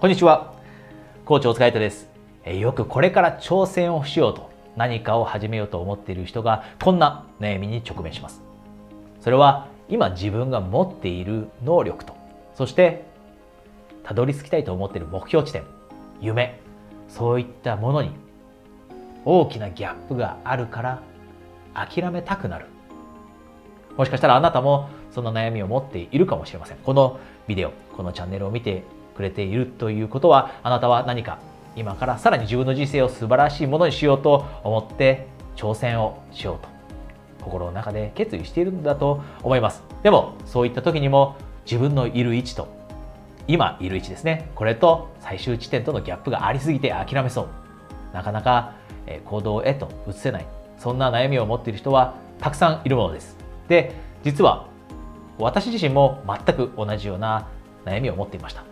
こんにちは。コーチお疲れ様です。よくこれから挑戦をしようと何かを始めようと思っている人がこんな悩みに直面します。それは今自分が持っている能力と、そしてたどり着きたいと思っている目標地点、夢、そういったものに大きなギャップがあるから諦めたくなる。もしかしたらあなたもその悩みを持っているかもしれません。このビデオ、このチャンネルを見てくれているということはあなたは何か今からさらに自分の人生を素晴らしいものにしようと思って挑戦をしようと心の中で決意しているんだと思います。でもそういった時にも自分のいる位置と今いる位置ですね。これと最終地点とのギャップがありすぎて諦めそう。なかなか行動へと移せない。そんな悩みを持っている人はたくさんいるものです。で実は私自身も全く同じような悩みを持っていました。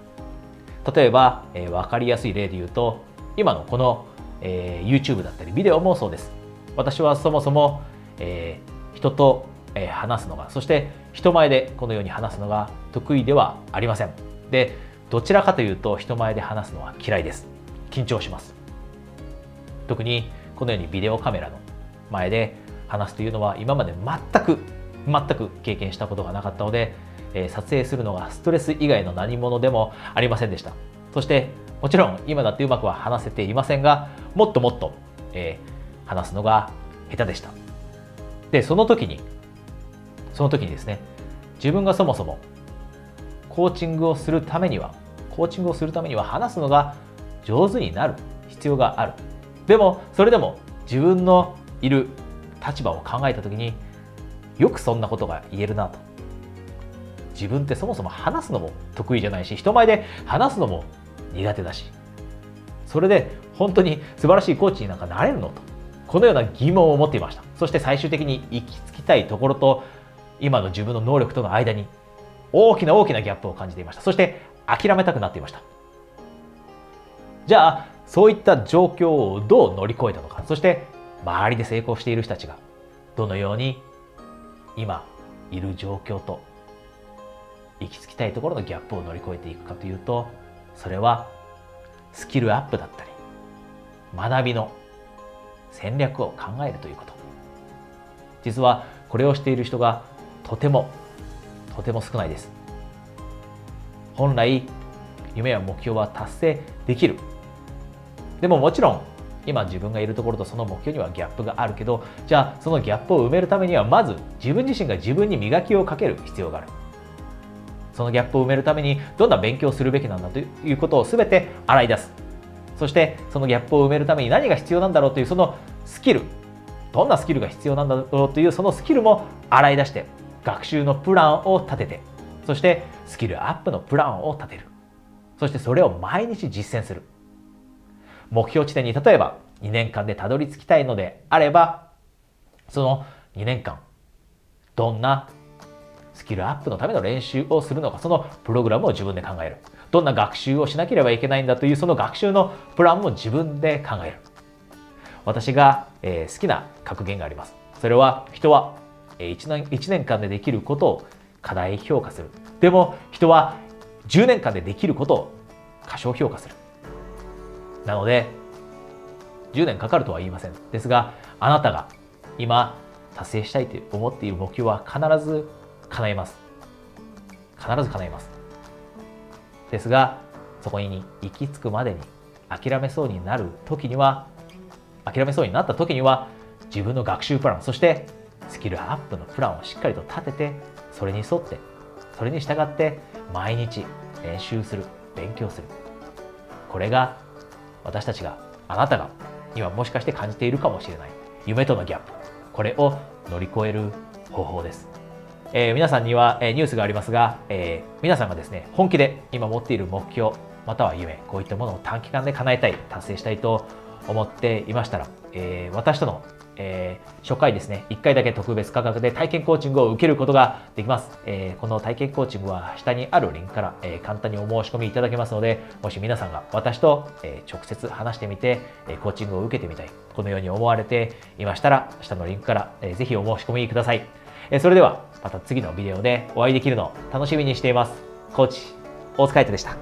例えば、えー、分かりやすい例で言うと今のこの、えー、YouTube だったりビデオもそうです。私はそもそも、えー、人と、えー、話すのがそして人前でこのように話すのが得意ではありません。でどちらかというと人前で話すのは嫌いです。緊張します。特にこのようにビデオカメラの前で話すというのは今まで全く全く経験したことがなかったのでえ撮影するのがストレス以外の何者でもありませんでした。そしてもちろん今だってうまくは話せていませんがもっともっと、えー、話すのが下手でした。でその時にその時にですね自分がそもそもコーチングをするためにはコーチングをするためには話すのが上手になる必要がある。でもそれでも自分のいる立場を考えた時によくそんなことが言えるなと。自分ってそもそも話すのも得意じゃないし人前で話すのも苦手だしそれで本当に素晴らしいコーチになんかなれるのとこのような疑問を持っていました。そして最終的に行き着きたいところと今の自分の能力との間に大きな大きなギャップを感じていました。そして諦めたくなっていました。じゃあそういった状況をどう乗り越えたのか。そして周りで成功している人たちがどのように今いる状況と行き着きたいところのギャップを乗り越えていくかというとそれはスキルアップだったり学びの戦略を考えるということ。実はこれをしている人がとてもとても少ないです。本来夢や目標は達成できる。でももちろん今自分がいるところとその目標にはギャップがあるけどじゃあそのギャップを埋めるためにはまず自分自身が自分に磨きをかける必要がある。そのギャップを埋めるためにどんな勉強をするべきなんだということを全て洗い出す。そしてそのギャップを埋めるために何が必要なんだろうというそのスキル。どんなスキルが必要なんだろうというそのスキルも洗い出して学習のプランを立てて。そしてスキルアップのプランを立てる。そしてそれを毎日実践する。目標地点に例えば2年間でたどり着きたいのであればその2年間どんなキルアップのための練習をするのか、そのプログラムを自分で考える。どんな学習をしなければいけないんだというその学習のプランも自分で考える。私が、えー、好きな格言があります。それは人はえ1年 ,1 年間でできることを課題評価する。でも人は10年間でできることを過小評価する。なので10年かかるとは言いません。ですがあなたが今達成したいと思っている目標は必ず叶えます。必ず叶えます。ですがそこに行き着くまでに諦めそうになる時には諦めそうになった時には自分の学習プランそしてスキルアップのプランをしっかりと立ててそれに沿ってそれに従って毎日練習する勉強する。これが私たちがあなたが今もしかして感じているかもしれない夢とのギャップ。これを乗り越える方法です。えー、皆さんには、え、ニュースがありますが、えー、皆さんがですね、本気で今持っている目標、または夢、こういったものを短期間で叶えたい、達成したいと思っていましたら、え私との、え初回ですね、1回だけ特別価格で体験コーチングを受けることができます。えこの体験コーチングは下にあるリンクから、え簡単にお申し込みいただけますので、もし皆さんが私と、え直接話してみて、えコーチングを受けてみたい、このように思われていましたら、下のリンクから、えー、ぜひお申し込みください。えそれではまた次のビデオでお会いできるのを楽しみにしています。コーチ、大塚海人でした。